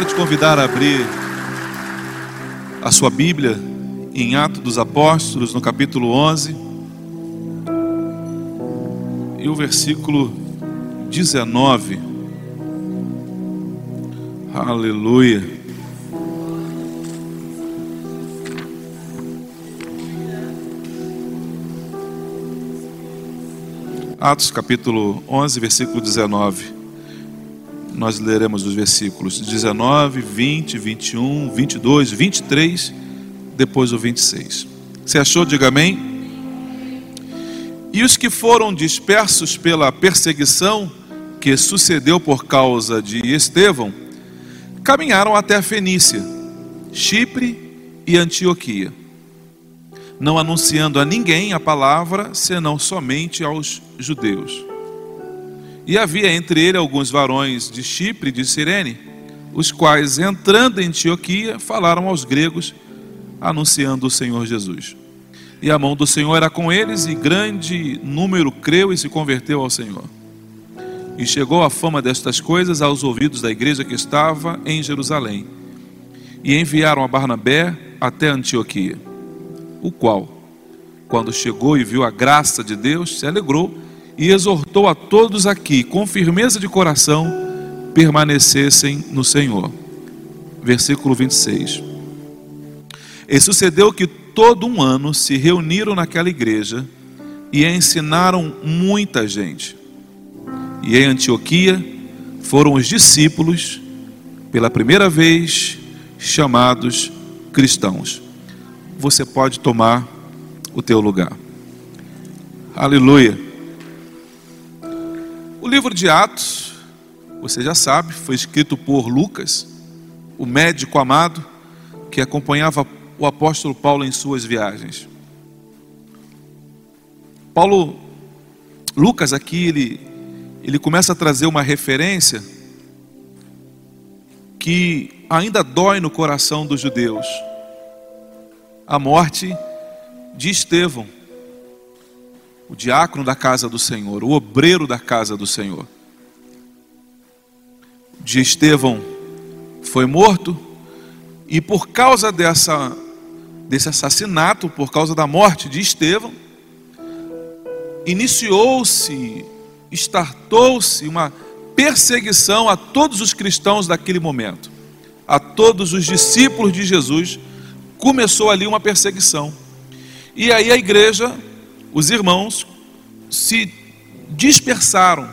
Quero te convidar a abrir a sua Bíblia em Atos dos Apóstolos, no capítulo 11, e o versículo 19. Aleluia. Atos capítulo 11, versículo 19 nós leremos os versículos 19, 20, 21, 22, 23, depois o 26. Você achou? Diga amém. E os que foram dispersos pela perseguição que sucedeu por causa de Estevão, caminharam até a Fenícia, Chipre e Antioquia, não anunciando a ninguém a palavra, senão somente aos judeus. E havia entre ele alguns varões de Chipre e de Cirene, os quais, entrando em Antioquia, falaram aos gregos, anunciando o Senhor Jesus. E a mão do Senhor era com eles, e grande número creu e se converteu ao Senhor. E chegou a fama destas coisas aos ouvidos da igreja que estava em Jerusalém. E enviaram a Barnabé até Antioquia, o qual, quando chegou e viu a graça de Deus, se alegrou e exortou a todos aqui, com firmeza de coração, permanecessem no Senhor. Versículo 26. E sucedeu que todo um ano se reuniram naquela igreja e ensinaram muita gente. E em Antioquia foram os discípulos, pela primeira vez, chamados cristãos. Você pode tomar o teu lugar. Aleluia. O livro de Atos, você já sabe, foi escrito por Lucas, o médico amado que acompanhava o apóstolo Paulo em suas viagens. Paulo, Lucas aqui, ele, ele começa a trazer uma referência que ainda dói no coração dos judeus. A morte de Estevão o diácono da casa do Senhor, o obreiro da casa do Senhor. De Estevão foi morto e por causa dessa desse assassinato, por causa da morte de Estevão, iniciou-se, startou-se uma perseguição a todos os cristãos daquele momento, a todos os discípulos de Jesus, começou ali uma perseguição. E aí a igreja os irmãos se dispersaram,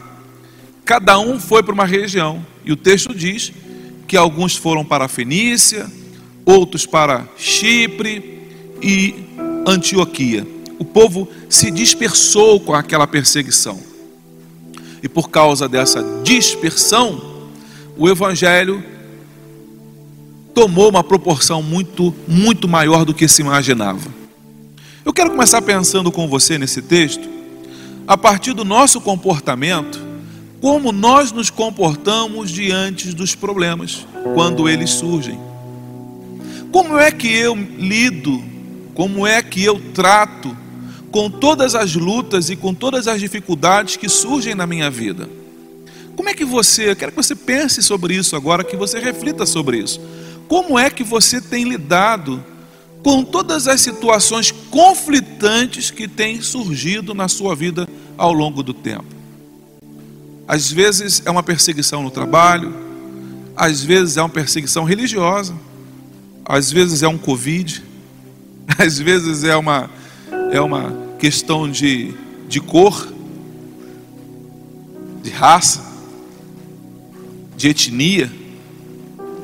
cada um foi para uma região, e o texto diz que alguns foram para a Fenícia, outros para Chipre e Antioquia. O povo se dispersou com aquela perseguição. E por causa dessa dispersão, o evangelho tomou uma proporção muito, muito maior do que se imaginava. Eu quero começar pensando com você nesse texto, a partir do nosso comportamento, como nós nos comportamos diante dos problemas, quando eles surgem. Como é que eu lido, como é que eu trato com todas as lutas e com todas as dificuldades que surgem na minha vida? Como é que você, eu quero que você pense sobre isso agora, que você reflita sobre isso. Como é que você tem lidado com todas as situações conflitantes que têm surgido na sua vida ao longo do tempo. Às vezes é uma perseguição no trabalho, às vezes é uma perseguição religiosa, às vezes é um Covid, às vezes é uma, é uma questão de, de cor, de raça, de etnia.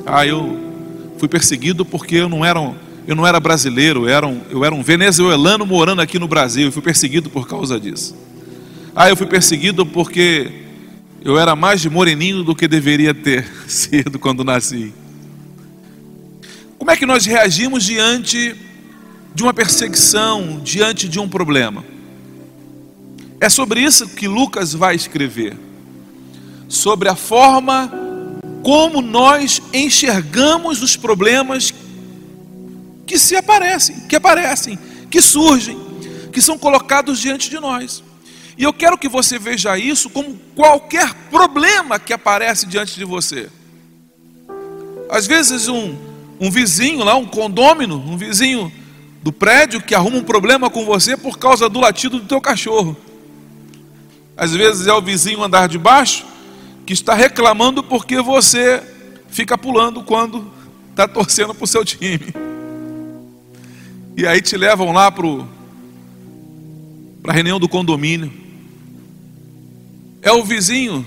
Ah, eu fui perseguido porque eu não era um eu não era brasileiro, eu era, um, eu era um venezuelano morando aqui no Brasil e fui perseguido por causa disso. Ah, eu fui perseguido porque eu era mais de moreninho do que deveria ter sido quando nasci. Como é que nós reagimos diante de uma perseguição, diante de um problema? É sobre isso que Lucas vai escrever. Sobre a forma como nós enxergamos os problemas que se aparecem, que aparecem, que surgem, que são colocados diante de nós. E eu quero que você veja isso como qualquer problema que aparece diante de você. Às vezes um, um vizinho lá, um condômino, um vizinho do prédio que arruma um problema com você por causa do latido do teu cachorro. Às vezes é o vizinho andar de baixo que está reclamando porque você fica pulando quando está torcendo para o seu time. E aí te levam lá para a reunião do condomínio. É o vizinho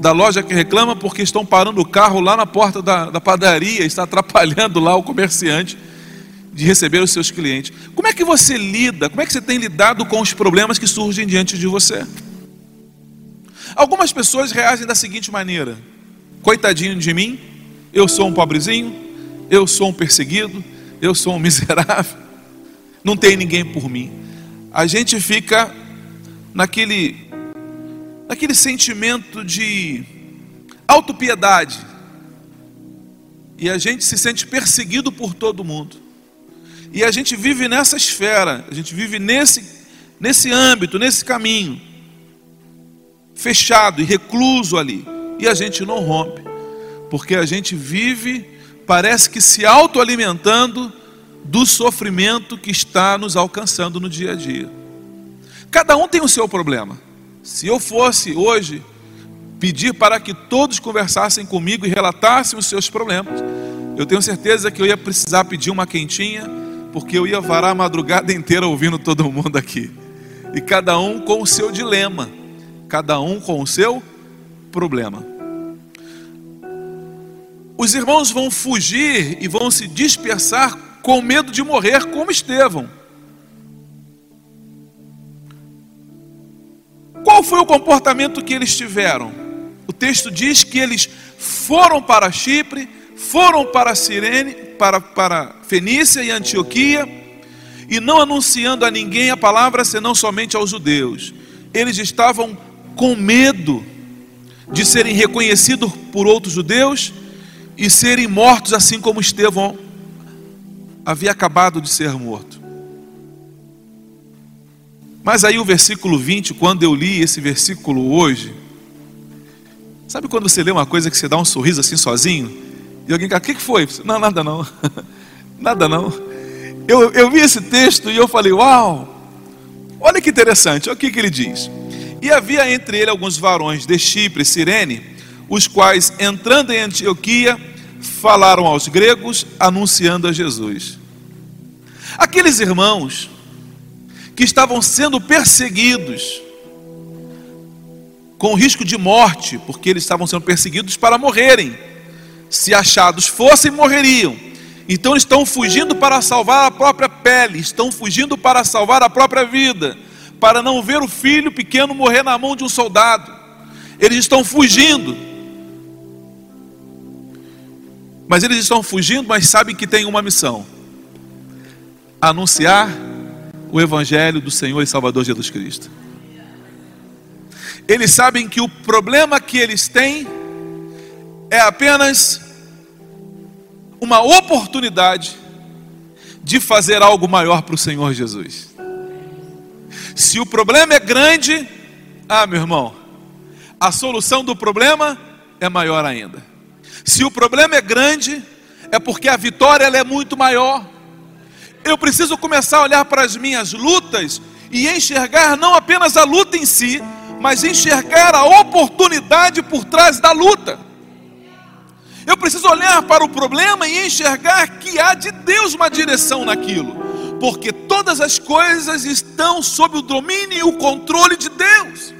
da loja que reclama porque estão parando o carro lá na porta da, da padaria, está atrapalhando lá o comerciante de receber os seus clientes. Como é que você lida? Como é que você tem lidado com os problemas que surgem diante de você? Algumas pessoas reagem da seguinte maneira: coitadinho de mim, eu sou um pobrezinho, eu sou um perseguido, eu sou um miserável, não tem ninguém por mim. A gente fica naquele, naquele sentimento de autopiedade, e a gente se sente perseguido por todo mundo. E a gente vive nessa esfera, a gente vive nesse, nesse âmbito, nesse caminho fechado e recluso ali. E a gente não rompe, porque a gente vive, parece que se autoalimentando do sofrimento que está nos alcançando no dia a dia. Cada um tem o seu problema. Se eu fosse hoje pedir para que todos conversassem comigo e relatassem os seus problemas, eu tenho certeza que eu ia precisar pedir uma quentinha, porque eu ia varar a madrugada inteira ouvindo todo mundo aqui. E cada um com o seu dilema cada um com o seu problema. Os irmãos vão fugir e vão se dispersar com medo de morrer, como Estevão. Qual foi o comportamento que eles tiveram? O texto diz que eles foram para Chipre, foram para Sirene, para, para Fenícia e Antioquia, e não anunciando a ninguém a palavra senão somente aos judeus. Eles estavam com medo de serem reconhecidos por outros judeus e serem mortos assim como Estevão havia acabado de ser morto. Mas aí o versículo 20, quando eu li esse versículo hoje, sabe quando você lê uma coisa que você dá um sorriso assim sozinho? E alguém fala, o que foi? Não, nada não. nada não. Eu, eu vi esse texto e eu falei, uau, olha que interessante, olha o que, que ele diz. E havia entre ele alguns varões de Chipre e Cirene, os quais, entrando em Antioquia, falaram aos gregos, anunciando a Jesus. Aqueles irmãos que estavam sendo perseguidos, com risco de morte, porque eles estavam sendo perseguidos para morrerem. Se achados fossem, morreriam. Então estão fugindo para salvar a própria pele, estão fugindo para salvar a própria vida para não ver o filho pequeno morrer na mão de um soldado. Eles estão fugindo. Mas eles estão fugindo, mas sabem que tem uma missão: anunciar o Evangelho do Senhor e Salvador Jesus Cristo. Eles sabem que o problema que eles têm é apenas uma oportunidade de fazer algo maior para o Senhor Jesus. Se o problema é grande, ah, meu irmão, a solução do problema é maior ainda. Se o problema é grande, é porque a vitória ela é muito maior. Eu preciso começar a olhar para as minhas lutas e enxergar não apenas a luta em si, mas enxergar a oportunidade por trás da luta. Eu preciso olhar para o problema e enxergar que há de Deus uma direção naquilo porque todas as coisas estão sob o domínio e o controle de Deus.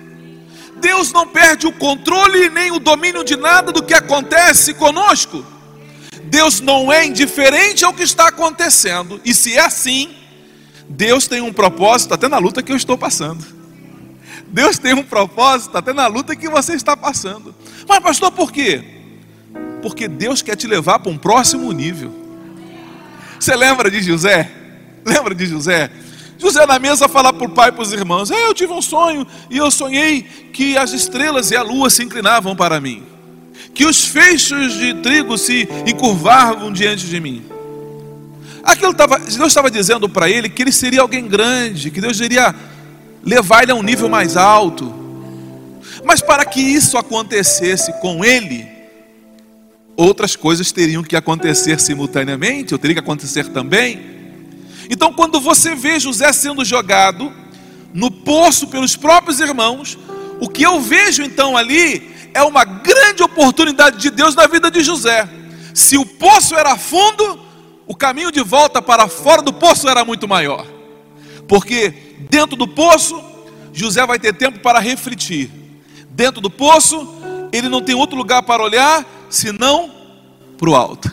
Deus não perde o controle nem o domínio de nada do que acontece conosco. Deus não é indiferente ao que está acontecendo. E se é assim, Deus tem um propósito até na luta que eu estou passando. Deus tem um propósito até na luta que você está passando. Mas, pastor, por quê? Porque Deus quer te levar para um próximo nível. Você lembra de José? Lembra de José? José na mesa falar para o pai e para os irmãos: é, Eu tive um sonho e eu sonhei que as estrelas e a lua se inclinavam para mim, que os feixes de trigo se encurvavam diante de mim. Aquilo tava, Deus estava dizendo para ele que ele seria alguém grande, que Deus iria levar ele a um nível mais alto. Mas para que isso acontecesse com ele, outras coisas teriam que acontecer simultaneamente, ou teria que acontecer também. Então, quando você vê José sendo jogado no poço pelos próprios irmãos, o que eu vejo então ali é uma grande oportunidade de Deus na vida de José. Se o poço era fundo, o caminho de volta para fora do poço era muito maior, porque dentro do poço, José vai ter tempo para refletir. Dentro do poço, ele não tem outro lugar para olhar senão para o alto.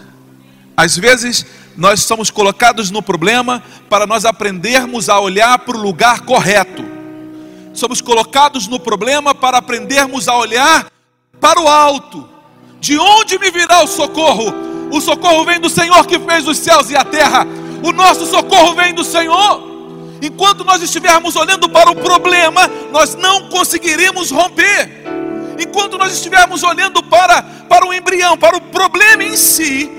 Às vezes, nós somos colocados no problema para nós aprendermos a olhar para o lugar correto. Somos colocados no problema para aprendermos a olhar para o alto. De onde me virá o socorro? O socorro vem do Senhor que fez os céus e a terra. O nosso socorro vem do Senhor. Enquanto nós estivermos olhando para o problema, nós não conseguiremos romper. Enquanto nós estivermos olhando para, para o embrião, para o problema em si,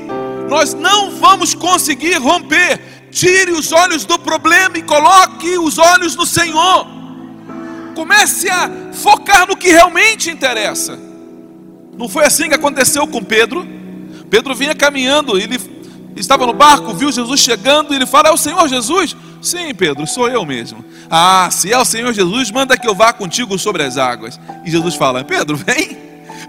nós não vamos conseguir romper. Tire os olhos do problema e coloque os olhos no Senhor. Comece a focar no que realmente interessa. Não foi assim que aconteceu com Pedro? Pedro vinha caminhando, ele estava no barco, viu Jesus chegando e ele fala: É o Senhor Jesus? Sim, Pedro, sou eu mesmo. Ah, se é o Senhor Jesus, manda que eu vá contigo sobre as águas. E Jesus fala: Pedro, vem.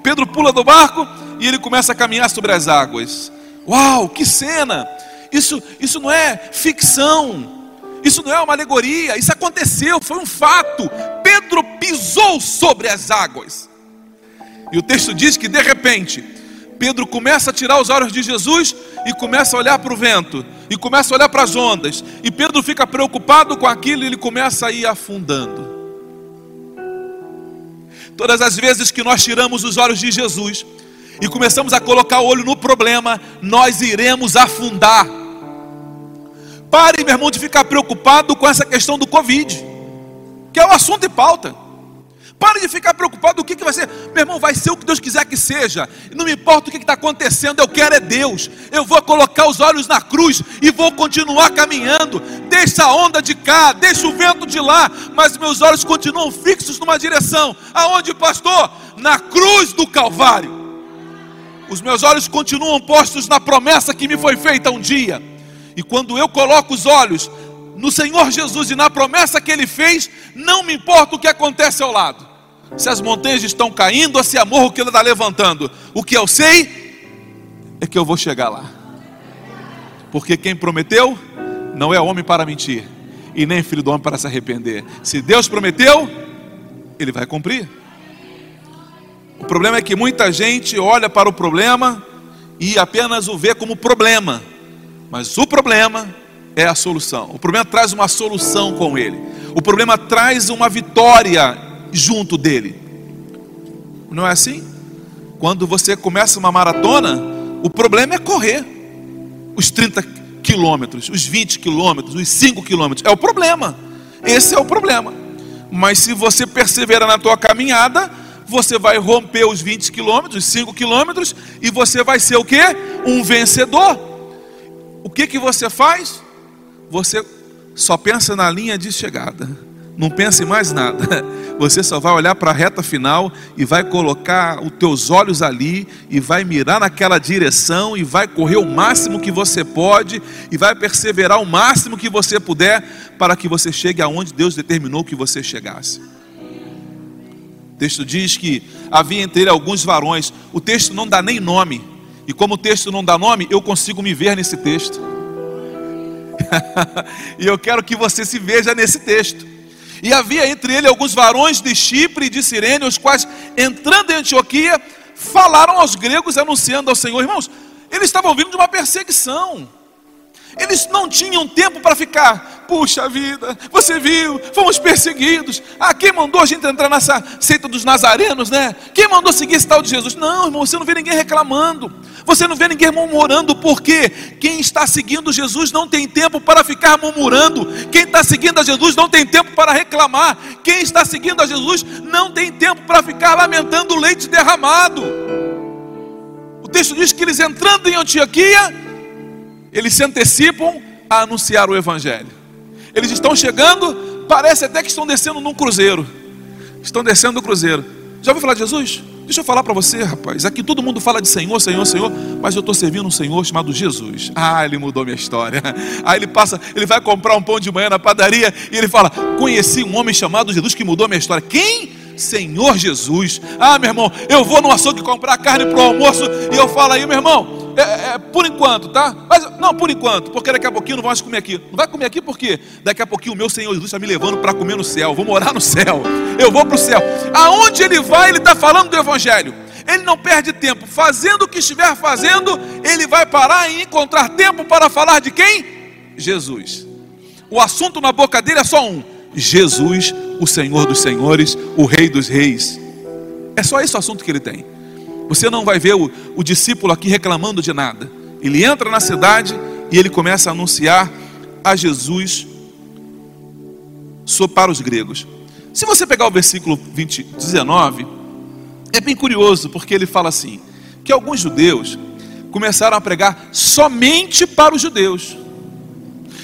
Pedro pula do barco e ele começa a caminhar sobre as águas. Uau, que cena! Isso, isso não é ficção, isso não é uma alegoria, isso aconteceu, foi um fato. Pedro pisou sobre as águas. E o texto diz que de repente, Pedro começa a tirar os olhos de Jesus e começa a olhar para o vento, e começa a olhar para as ondas, e Pedro fica preocupado com aquilo e ele começa a ir afundando. Todas as vezes que nós tiramos os olhos de Jesus e começamos a colocar o olho no problema, nós iremos afundar. Pare, meu irmão, de ficar preocupado com essa questão do Covid, que é o assunto e pauta. Pare de ficar preocupado o que, que vai ser. Meu irmão, vai ser o que Deus quiser que seja. Não me importa o que está acontecendo, eu quero é Deus. Eu vou colocar os olhos na cruz e vou continuar caminhando. Deixa a onda de cá, deixa o vento de lá, mas meus olhos continuam fixos numa direção. Aonde, pastor? Na cruz do Calvário. Os meus olhos continuam postos na promessa que me foi feita um dia. E quando eu coloco os olhos no Senhor Jesus e na promessa que Ele fez, não me importa o que acontece ao lado se as montanhas estão caindo ou se a morro que ele está levantando. O que eu sei é que eu vou chegar lá. Porque quem prometeu não é homem para mentir, e nem filho do homem para se arrepender. Se Deus prometeu, ele vai cumprir. O problema é que muita gente olha para o problema e apenas o vê como problema, mas o problema é a solução. O problema traz uma solução com ele. O problema traz uma vitória junto dele. Não é assim? Quando você começa uma maratona, o problema é correr os 30 quilômetros, os 20 quilômetros, os 5 quilômetros. É o problema. Esse é o problema. Mas se você perseverar na tua caminhada, você vai romper os 20 quilômetros, os 5 quilômetros, e você vai ser o que? Um vencedor. O que, que você faz? Você só pensa na linha de chegada. Não pense mais nada. Você só vai olhar para a reta final e vai colocar os teus olhos ali e vai mirar naquela direção e vai correr o máximo que você pode e vai perseverar o máximo que você puder para que você chegue aonde Deus determinou que você chegasse. Texto diz que havia entre ele alguns varões. O texto não dá nem nome. E como o texto não dá nome, eu consigo me ver nesse texto. e eu quero que você se veja nesse texto. E havia entre ele alguns varões de Chipre e de Sirene, os quais, entrando em Antioquia, falaram aos gregos, anunciando ao Senhor, irmãos, Eles estavam vindo de uma perseguição. Eles não tinham tempo para ficar, puxa vida, você viu, fomos perseguidos. Ah, quem mandou a gente entrar nessa seita dos nazarenos, né? Quem mandou seguir esse tal de Jesus? Não, irmão, você não vê ninguém reclamando. Você não vê ninguém murmurando, porque quem está seguindo Jesus não tem tempo para ficar murmurando. Quem está seguindo a Jesus não tem tempo para reclamar. Quem está seguindo a Jesus não tem tempo para ficar lamentando o leite derramado. O texto diz que eles entrando em Antioquia, eles se antecipam a anunciar o Evangelho. Eles estão chegando, parece até que estão descendo num cruzeiro. Estão descendo do cruzeiro. Já ouviu falar de Jesus? Deixa eu falar para você, rapaz. Aqui todo mundo fala de Senhor, Senhor, Senhor, mas eu estou servindo um Senhor chamado Jesus. Ah, ele mudou minha história. Aí ele passa, ele vai comprar um pão de manhã na padaria e ele fala: Conheci um homem chamado Jesus que mudou minha história. Quem? Senhor Jesus. Ah, meu irmão, eu vou no açougue comprar carne para o almoço e eu falo aí, meu irmão, é, é, por enquanto, tá? Mas não, por enquanto, porque daqui a pouquinho não vamos comer aqui. Não vai comer aqui porque daqui a pouquinho o meu Senhor Jesus está me levando para comer no céu. vou morar no céu. Eu vou para o céu. Aonde ele vai, ele está falando do Evangelho. Ele não perde tempo. Fazendo o que estiver fazendo, ele vai parar e encontrar tempo para falar de quem? Jesus. O assunto na boca dele é só um: Jesus, o Senhor dos Senhores, o Rei dos Reis. É só esse o assunto que ele tem. Você não vai ver o, o discípulo aqui reclamando de nada. Ele entra na cidade e ele começa a anunciar a Jesus para os gregos. Se você pegar o versículo 20, 19, é bem curioso, porque ele fala assim: que alguns judeus começaram a pregar somente para os judeus.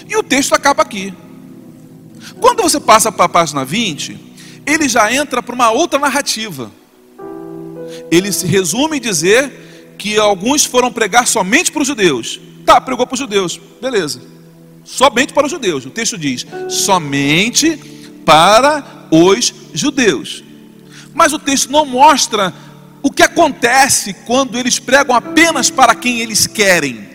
E o texto acaba aqui. Quando você passa para a página 20, ele já entra para uma outra narrativa. Ele se resume em dizer que alguns foram pregar somente para os judeus. Tá, pregou para os judeus, beleza. Somente para os judeus. O texto diz: somente para os judeus. Mas o texto não mostra o que acontece quando eles pregam apenas para quem eles querem.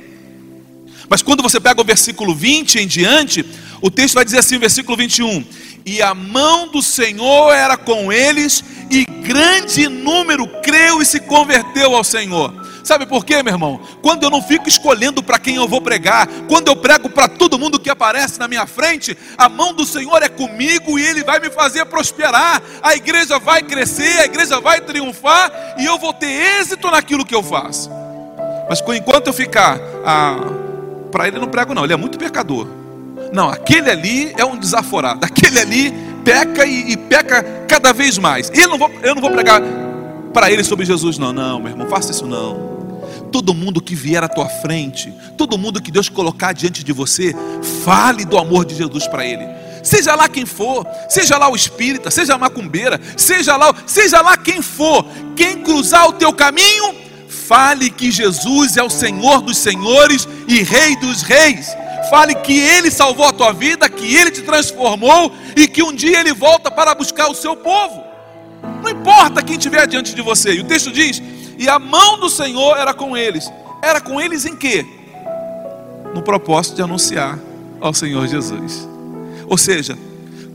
Mas quando você pega o versículo 20 em diante, o texto vai dizer assim, versículo 21: E a mão do Senhor era com eles, e grande número creu e se converteu ao Senhor. Sabe por quê, meu irmão? Quando eu não fico escolhendo para quem eu vou pregar, quando eu prego para todo mundo que aparece na minha frente, a mão do Senhor é comigo e Ele vai me fazer prosperar. A igreja vai crescer, a igreja vai triunfar e eu vou ter êxito naquilo que eu faço. Mas enquanto eu ficar, ah, para ele não prego, não, ele é muito pecador. Não, aquele ali é um desaforado. Aquele ali peca e, e peca cada vez mais. Eu não vou, eu não vou pregar para ele sobre Jesus, não. Não, meu irmão, faça isso não. Todo mundo que vier à tua frente, todo mundo que Deus colocar diante de você, fale do amor de Jesus para ele. Seja lá quem for, seja lá o espírita, seja a macumbeira, seja lá, seja lá quem for, quem cruzar o teu caminho, fale que Jesus é o Senhor dos senhores e Rei dos reis. Fale que Ele salvou a tua vida, que Ele te transformou e que um dia Ele volta para buscar o seu povo. Não importa quem estiver diante de você. E o texto diz: E a mão do Senhor era com eles. Era com eles em quê? No propósito de anunciar ao Senhor Jesus. Ou seja,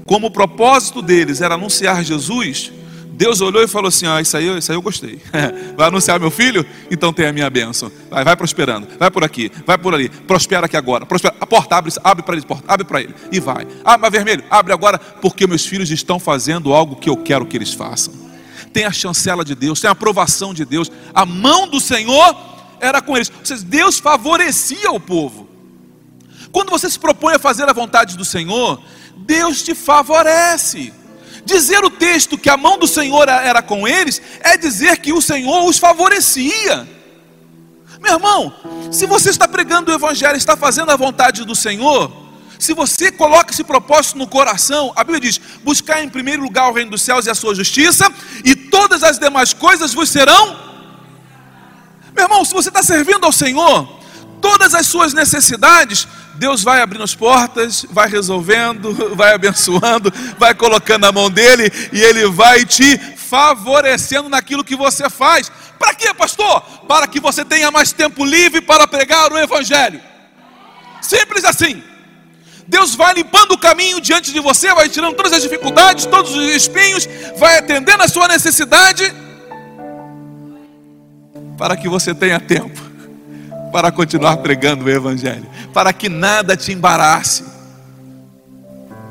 como o propósito deles era anunciar Jesus, Deus olhou e falou assim: ah, isso, aí, isso aí eu gostei. vai anunciar meu filho? Então tem a minha bênção. Vai, vai prosperando. Vai por aqui, vai por ali. Prospera aqui agora. Prospera. A porta abre, abre para ele, porta, abre para ele. E vai. Abre vermelho, abre agora, porque meus filhos estão fazendo algo que eu quero que eles façam. Tem a chancela de Deus, tem a aprovação de Deus. A mão do Senhor era com eles. Ou seja, Deus favorecia o povo. Quando você se propõe a fazer a vontade do Senhor, Deus te favorece. Dizer o texto que a mão do Senhor era com eles é dizer que o Senhor os favorecia. Meu irmão, se você está pregando o Evangelho, está fazendo a vontade do Senhor, se você coloca esse propósito no coração, a Bíblia diz: buscar em primeiro lugar o reino dos céus e a sua justiça, e todas as demais coisas vos serão. Meu irmão, se você está servindo ao Senhor, todas as suas necessidades Deus vai abrindo as portas, vai resolvendo, vai abençoando, vai colocando na mão dele e ele vai te favorecendo naquilo que você faz. Para quê, pastor? Para que você tenha mais tempo livre para pregar o evangelho. Simples assim. Deus vai limpando o caminho diante de você, vai tirando todas as dificuldades, todos os espinhos, vai atendendo a sua necessidade, para que você tenha tempo para continuar pregando o Evangelho, para que nada te embarace.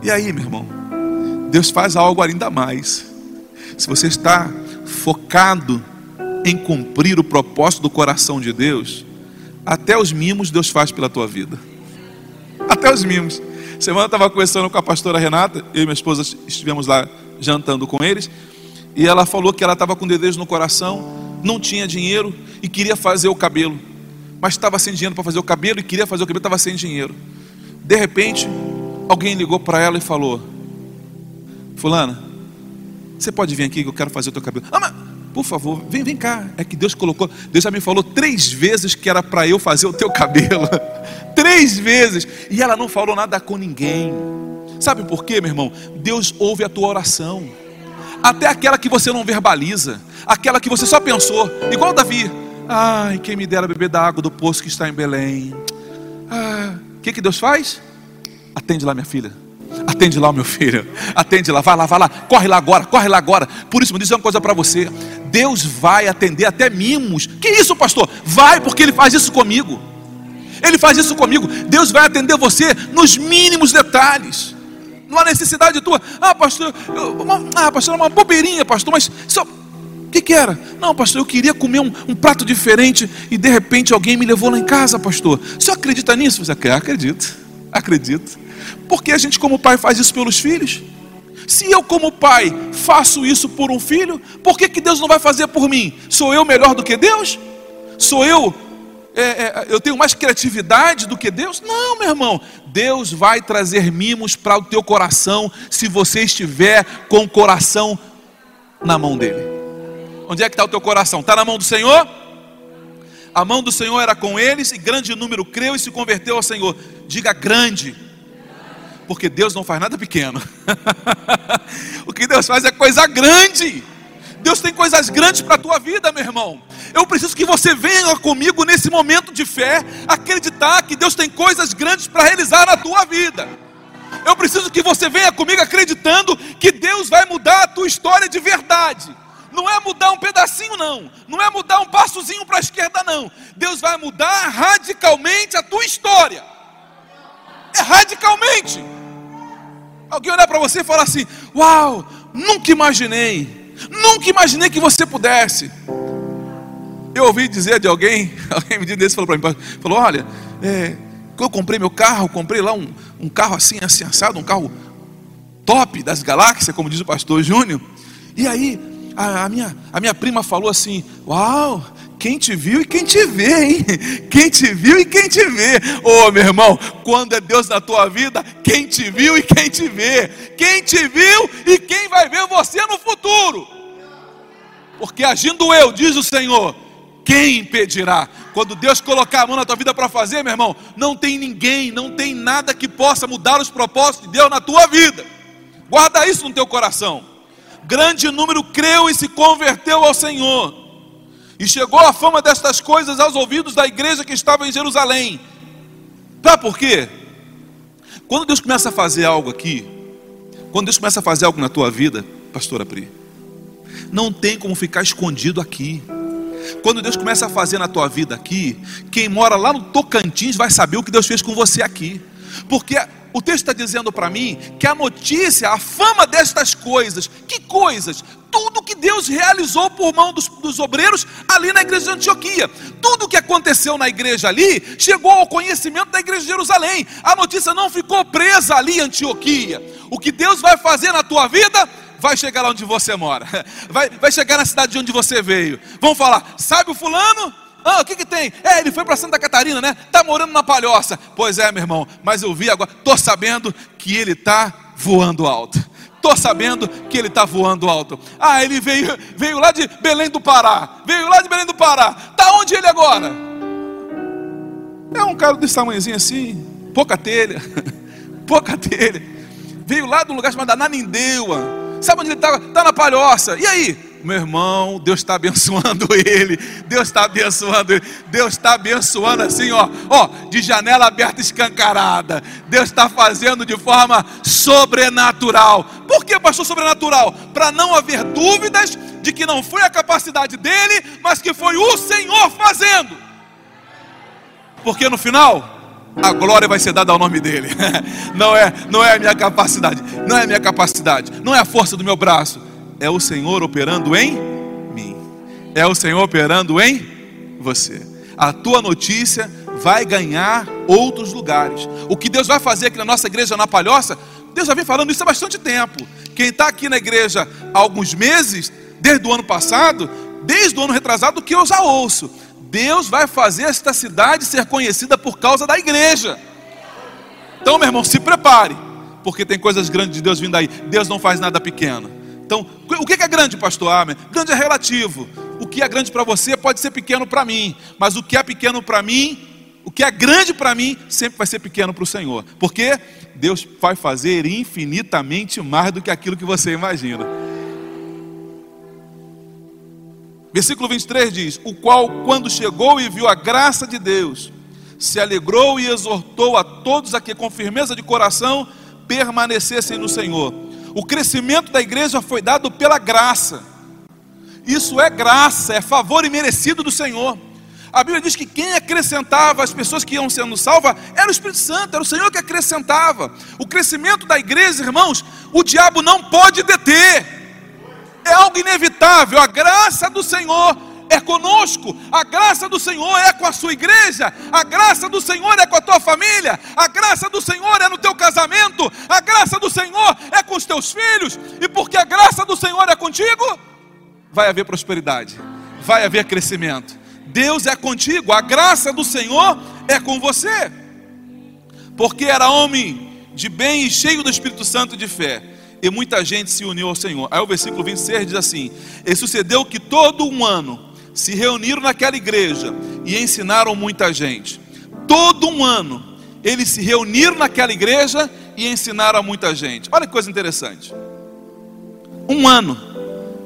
E aí, meu irmão, Deus faz algo ainda mais. Se você está focado em cumprir o propósito do coração de Deus, até os mimos Deus faz pela tua vida. Até os mimos. Semana estava conversando com a pastora Renata, eu e minha esposa estivemos lá jantando com eles, e ela falou que ela estava com desejo no coração, não tinha dinheiro e queria fazer o cabelo, mas estava sem dinheiro para fazer o cabelo e queria fazer o cabelo, estava sem dinheiro. De repente, alguém ligou para ela e falou: Fulana, você pode vir aqui que eu quero fazer o teu cabelo. Ah, mas, por favor, vem, vem cá. É que Deus colocou, Deus já me falou três vezes que era para eu fazer o teu cabelo. três vezes. E ela não falou nada com ninguém. Sabe por quê, meu irmão? Deus ouve a tua oração. Até aquela que você não verbaliza, aquela que você só pensou, igual Davi. Ai, quem me dera beber da água do poço que está em Belém. Ah, o que, que Deus faz? Atende lá, minha filha. Atende lá, meu filho. Atende lá, vai lá, vai lá. Corre lá agora, corre lá agora. Por isso, me diz uma coisa para você. Deus vai atender até mimos. Que isso, pastor? Vai, porque Ele faz isso comigo. Ele faz isso comigo. Deus vai atender você nos mínimos detalhes. Não há necessidade tua. Ah, pastor, eu, uma, ah, pastor, uma bobeirinha, pastor, mas só. O que, que era? Não, pastor, eu queria comer um, um, prato diferente e de repente alguém me levou lá em casa, pastor. Você acredita nisso? Você? Acredito, acredito. Porque a gente, como pai, faz isso pelos filhos. Se eu, como pai, faço isso por um filho, por que, que Deus não vai fazer por mim? Sou eu melhor do que Deus? Sou eu é, é, eu tenho mais criatividade do que Deus? Não, meu irmão. Deus vai trazer mimos para o teu coração se você estiver com o coração na mão dele. Onde é que está o teu coração? Está na mão do Senhor? A mão do Senhor era com eles e grande número creu e se converteu ao Senhor. Diga grande, porque Deus não faz nada pequeno. o que Deus faz é coisa grande. Deus tem coisas grandes para a tua vida, meu irmão. Eu preciso que você venha comigo nesse momento de fé, acreditar que Deus tem coisas grandes para realizar na tua vida. Eu preciso que você venha comigo acreditando que Deus vai mudar a tua história de verdade. Não é mudar um pedacinho, não. Não é mudar um passozinho para a esquerda, não. Deus vai mudar radicalmente a tua história. É radicalmente. Alguém olhar para você e falar assim: Uau, nunca imaginei Nunca imaginei que você pudesse. Eu ouvi dizer de alguém, alguém me disse falou para mim, falou, olha, é, eu comprei meu carro, comprei lá um, um carro assim, assim, assado, um carro top das galáxias, como diz o pastor Júnior. E aí, a, a, minha, a minha prima falou assim: Uau, quem te viu e quem te vê, hein? Quem te viu e quem te vê. Ô oh, meu irmão, quando é Deus na tua vida, quem te viu e quem te vê. Quem te viu e quem vai ver você no futuro. Porque agindo eu, diz o Senhor, quem impedirá? Quando Deus colocar a mão na tua vida para fazer, meu irmão, não tem ninguém, não tem nada que possa mudar os propósitos de Deus na tua vida. Guarda isso no teu coração. Grande número creu e se converteu ao Senhor. E chegou a fama destas coisas aos ouvidos da igreja que estava em Jerusalém. Sabe por quê? Quando Deus começa a fazer algo aqui, quando Deus começa a fazer algo na tua vida, pastora Pri, não tem como ficar escondido aqui. Quando Deus começa a fazer na tua vida aqui, quem mora lá no Tocantins vai saber o que Deus fez com você aqui. Porque o texto está dizendo para mim que a notícia, a fama destas coisas, que coisas? Tudo que Deus realizou por mão dos, dos obreiros ali na igreja de Antioquia, tudo que aconteceu na igreja ali, chegou ao conhecimento da igreja de Jerusalém. A notícia não ficou presa ali em Antioquia. O que Deus vai fazer na tua vida, vai chegar lá onde você mora, vai, vai chegar na cidade de onde você veio. Vão falar, sabe o fulano? Ah, o que, que tem? É, ele foi para Santa Catarina, né? Está morando na palhoça. Pois é, meu irmão, mas eu vi agora, estou sabendo que ele está voando alto. Estou sabendo que ele está voando alto. Ah, ele veio, veio lá de Belém do Pará. Veio lá de Belém do Pará. Está onde ele agora? É um cara desse tamanhozinho assim, pouca telha, pouca telha. Veio lá de um lugar chamado Nanindeua. Sabe onde ele está? Está na palhoça. E aí? Meu irmão, Deus está abençoando ele, Deus está abençoando ele, Deus está abençoando assim, ó, ó, de janela aberta escancarada, Deus está fazendo de forma sobrenatural. Por que, pastor, sobrenatural? Para não haver dúvidas de que não foi a capacidade dele, mas que foi o Senhor fazendo. Porque no final a glória vai ser dada ao nome dele. Não é, não é a minha capacidade, não é a minha capacidade, não é a força do meu braço, é o Senhor operando em mim. É o Senhor operando em você. A tua notícia vai ganhar outros lugares. O que Deus vai fazer aqui na nossa igreja na Palhoça, Deus já vem falando isso há bastante tempo. Quem está aqui na igreja há alguns meses, desde o ano passado, desde o ano retrasado, que eu já ouço Deus vai fazer esta cidade ser conhecida por causa da igreja. Então, meu irmão, se prepare, porque tem coisas grandes de Deus vindo aí. Deus não faz nada pequeno. Então, o que é grande, pastor Amém? Grande é relativo. O que é grande para você pode ser pequeno para mim, mas o que é pequeno para mim, o que é grande para mim, sempre vai ser pequeno para o Senhor. Porque Deus vai fazer infinitamente mais do que aquilo que você imagina. Versículo 23 diz: O qual, quando chegou e viu a graça de Deus, se alegrou e exortou a todos a que, com firmeza de coração, permanecessem no Senhor. O crescimento da igreja foi dado pela graça. Isso é graça, é favor imerecido do Senhor. A Bíblia diz que quem acrescentava as pessoas que iam sendo salvas era o Espírito Santo, era o Senhor que acrescentava. O crescimento da igreja, irmãos, o diabo não pode deter é algo inevitável. A graça do Senhor é conosco, a graça do Senhor é com a sua igreja, a graça do Senhor é com a tua família, a graça do Senhor é no teu casamento, a graça do Senhor é com os teus filhos, e porque a graça do Senhor é contigo, vai haver prosperidade, vai haver crescimento. Deus é contigo, a graça do Senhor é com você, porque era homem de bem e cheio do Espírito Santo de fé. E muita gente se uniu ao Senhor. Aí o versículo 26 diz assim: E sucedeu que todo um ano se reuniram naquela igreja e ensinaram muita gente. Todo um ano eles se reuniram naquela igreja e ensinaram muita gente. Olha que coisa interessante. Um ano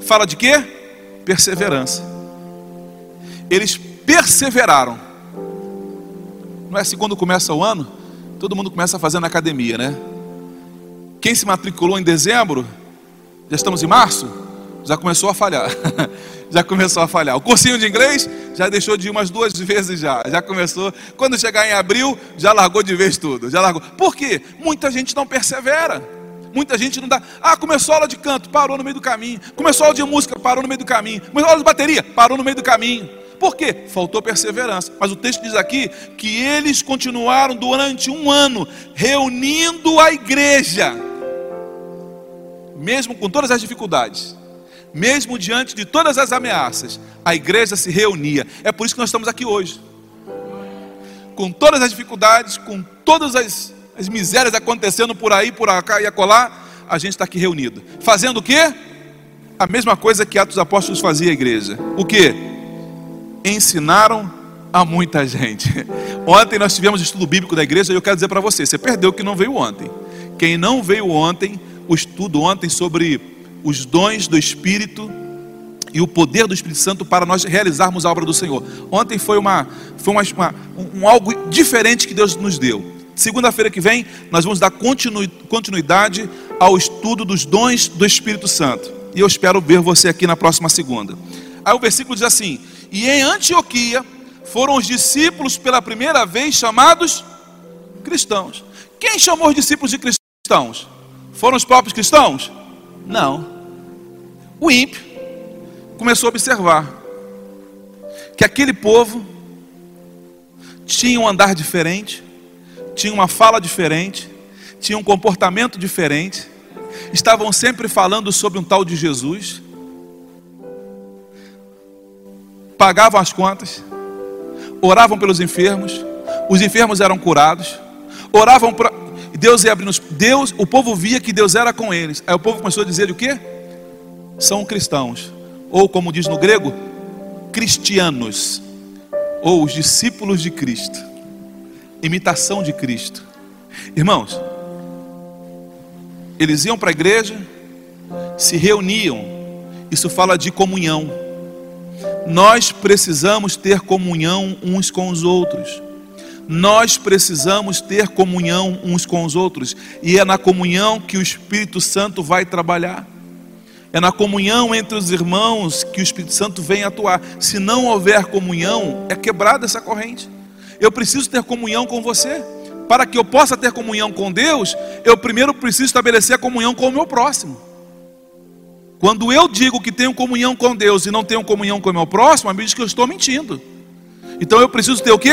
fala de quê? Perseverança. Eles perseveraram. Não é assim quando começa o ano? Todo mundo começa a fazer na academia, né? Quem se matriculou em dezembro, já estamos em março, já começou a falhar. já começou a falhar. O cursinho de inglês já deixou de ir umas duas vezes já. Já começou. Quando chegar em abril, já largou de vez tudo. Já largou. Por quê? Muita gente não persevera. Muita gente não dá. Ah, começou a aula de canto, parou no meio do caminho. Começou a aula de música, parou no meio do caminho. Começou a aula de bateria, parou no meio do caminho. Por quê? Faltou perseverança. Mas o texto diz aqui que eles continuaram durante um ano reunindo a igreja mesmo com todas as dificuldades, mesmo diante de todas as ameaças, a igreja se reunia. É por isso que nós estamos aqui hoje. Com todas as dificuldades, com todas as, as misérias acontecendo por aí, por cá e acolá, a gente está aqui reunido. Fazendo o quê? A mesma coisa que Atos Apóstolos fazia a igreja. O que? Ensinaram a muita gente. Ontem nós tivemos estudo bíblico da igreja e eu quero dizer para você: você perdeu o que não veio ontem. Quem não veio ontem, o estudo ontem sobre os dons do Espírito e o poder do Espírito Santo para nós realizarmos a obra do Senhor. Ontem foi, uma, foi uma, uma um, algo diferente que Deus nos deu. Segunda-feira que vem, nós vamos dar continuidade ao estudo dos dons do Espírito Santo. E eu espero ver você aqui na próxima segunda. Aí o versículo diz assim: E em Antioquia foram os discípulos pela primeira vez chamados cristãos. Quem chamou os discípulos de cristãos? Foram os próprios cristãos? Não. O ímpio começou a observar que aquele povo tinha um andar diferente, tinha uma fala diferente, tinha um comportamento diferente, estavam sempre falando sobre um tal de Jesus, pagavam as contas, oravam pelos enfermos, os enfermos eram curados, oravam para Deus ia abrindo. Deus, o povo via que Deus era com eles. Aí o povo começou a dizer o quê? São cristãos. Ou como diz no grego, cristianos. Ou os discípulos de Cristo. Imitação de Cristo. Irmãos, eles iam para a igreja, se reuniam. Isso fala de comunhão. Nós precisamos ter comunhão uns com os outros nós precisamos ter comunhão uns com os outros, e é na comunhão que o Espírito Santo vai trabalhar. É na comunhão entre os irmãos que o Espírito Santo vem atuar. Se não houver comunhão, é quebrada essa corrente. eu preciso ter comunhão com você. Para que eu possa ter comunhão com Deus, eu primeiro preciso estabelecer a comunhão com o meu próximo. Quando eu digo que tenho comunhão com Deus e não tenho comunhão com o meu próximo, a diz que eu estou mentindo. Então eu preciso ter o quê?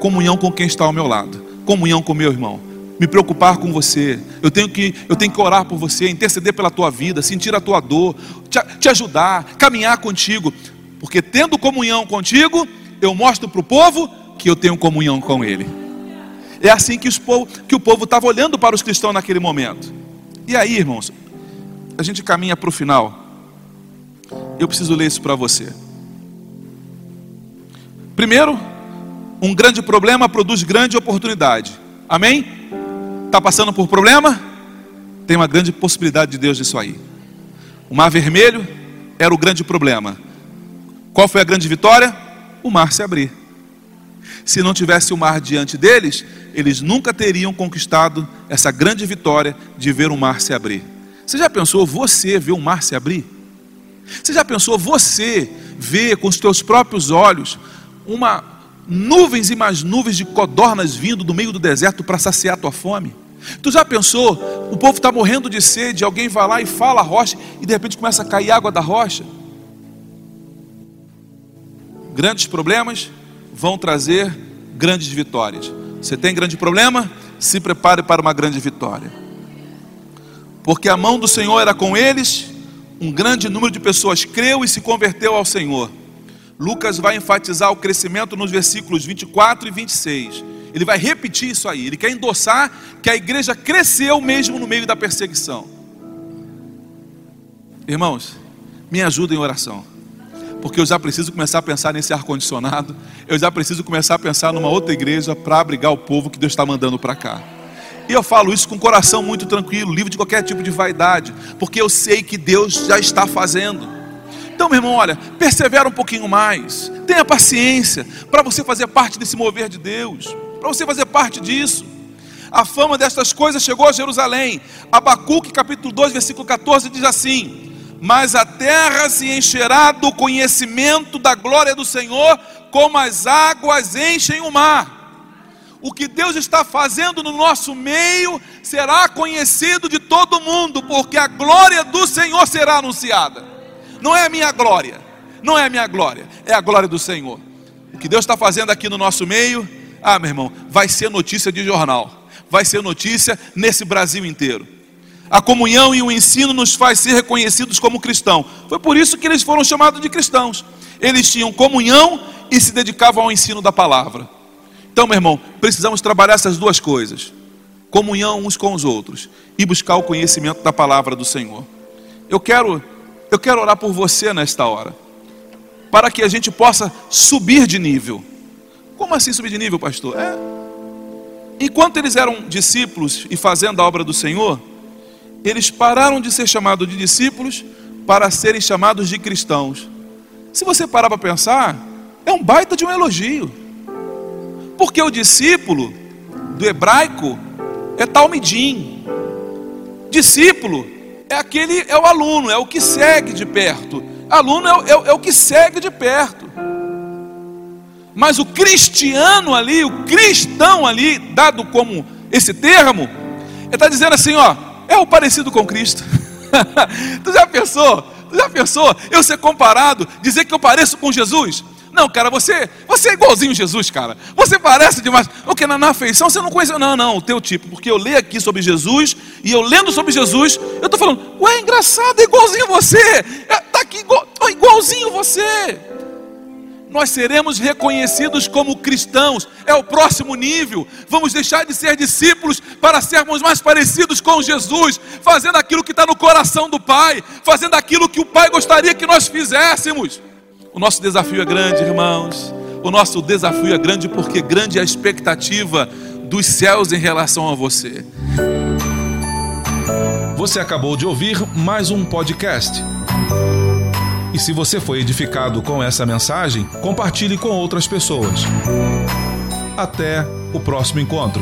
Comunhão com quem está ao meu lado, comunhão com meu irmão. Me preocupar com você, eu tenho que, eu tenho que orar por você, interceder pela tua vida, sentir a tua dor, te, te ajudar, caminhar contigo, porque tendo comunhão contigo, eu mostro para o povo que eu tenho comunhão com ele. É assim que, os povo, que o povo estava olhando para os cristãos naquele momento. E aí, irmãos, a gente caminha para o final. Eu preciso ler isso para você. Primeiro, um grande problema produz grande oportunidade. Amém? Está passando por problema? Tem uma grande possibilidade de Deus disso aí. O mar vermelho era o grande problema. Qual foi a grande vitória? O mar se abrir. Se não tivesse o mar diante deles, eles nunca teriam conquistado essa grande vitória de ver o mar se abrir. Você já pensou você ver o mar se abrir? Você já pensou você ver com os teus próprios olhos uma nuvens e mais nuvens de codornas vindo do meio do deserto para saciar tua fome? Tu já pensou, o povo está morrendo de sede, alguém vai lá e fala a rocha e de repente começa a cair água da rocha? Grandes problemas vão trazer grandes vitórias. Você tem grande problema? Se prepare para uma grande vitória porque a mão do Senhor era com eles, um grande número de pessoas creu e se converteu ao Senhor. Lucas vai enfatizar o crescimento nos versículos 24 e 26. Ele vai repetir isso aí. Ele quer endossar que a igreja cresceu mesmo no meio da perseguição. Irmãos, me ajudem em oração. Porque eu já preciso começar a pensar nesse ar-condicionado. Eu já preciso começar a pensar numa outra igreja para abrigar o povo que Deus está mandando para cá. E eu falo isso com o coração muito tranquilo, livre de qualquer tipo de vaidade, porque eu sei que Deus já está fazendo. Então, meu irmão, olha, persevera um pouquinho mais, tenha paciência para você fazer parte desse mover de Deus, para você fazer parte disso. A fama destas coisas chegou a Jerusalém. Abacuque, capítulo 2, versículo 14, diz assim: Mas a terra se encherá do conhecimento da glória do Senhor, como as águas enchem o mar o que Deus está fazendo no nosso meio será conhecido de todo mundo, porque a glória do Senhor será anunciada. Não é a minha glória, não é a minha glória, é a glória do Senhor. O que Deus está fazendo aqui no nosso meio, ah, meu irmão, vai ser notícia de jornal, vai ser notícia nesse Brasil inteiro. A comunhão e o ensino nos faz ser reconhecidos como cristãos. Foi por isso que eles foram chamados de cristãos. Eles tinham comunhão e se dedicavam ao ensino da palavra. Então, meu irmão, precisamos trabalhar essas duas coisas: comunhão uns com os outros e buscar o conhecimento da palavra do Senhor. Eu quero, eu quero orar por você nesta hora, para que a gente possa subir de nível. Como assim subir de nível, pastor? É. Enquanto eles eram discípulos e fazendo a obra do Senhor, eles pararam de ser chamados de discípulos para serem chamados de cristãos. Se você parar para pensar, é um baita de um elogio. Porque o discípulo do hebraico é talmidim. Discípulo é aquele, é o aluno, é o que segue de perto. Aluno é, é, é o que segue de perto. Mas o cristiano ali, o cristão ali, dado como esse termo, está dizendo assim: ó, é o parecido com Cristo. tu já pensou? Tu já pensou eu ser comparado, dizer que eu pareço com Jesus? Não, cara, você, você é igualzinho Jesus, cara. Você parece demais. Porque na, na afeição você não conhece. Não, não, o teu tipo. Porque eu leio aqui sobre Jesus e eu lendo sobre Jesus, eu estou falando, ué, engraçado, é igualzinho você. Está é, aqui igual, igualzinho você. Nós seremos reconhecidos como cristãos, é o próximo nível. Vamos deixar de ser discípulos para sermos mais parecidos com Jesus, fazendo aquilo que está no coração do Pai, fazendo aquilo que o Pai gostaria que nós fizéssemos. O nosso desafio é grande, irmãos. O nosso desafio é grande porque grande é a expectativa dos céus em relação a você. Você acabou de ouvir mais um podcast. E se você foi edificado com essa mensagem, compartilhe com outras pessoas. Até o próximo encontro.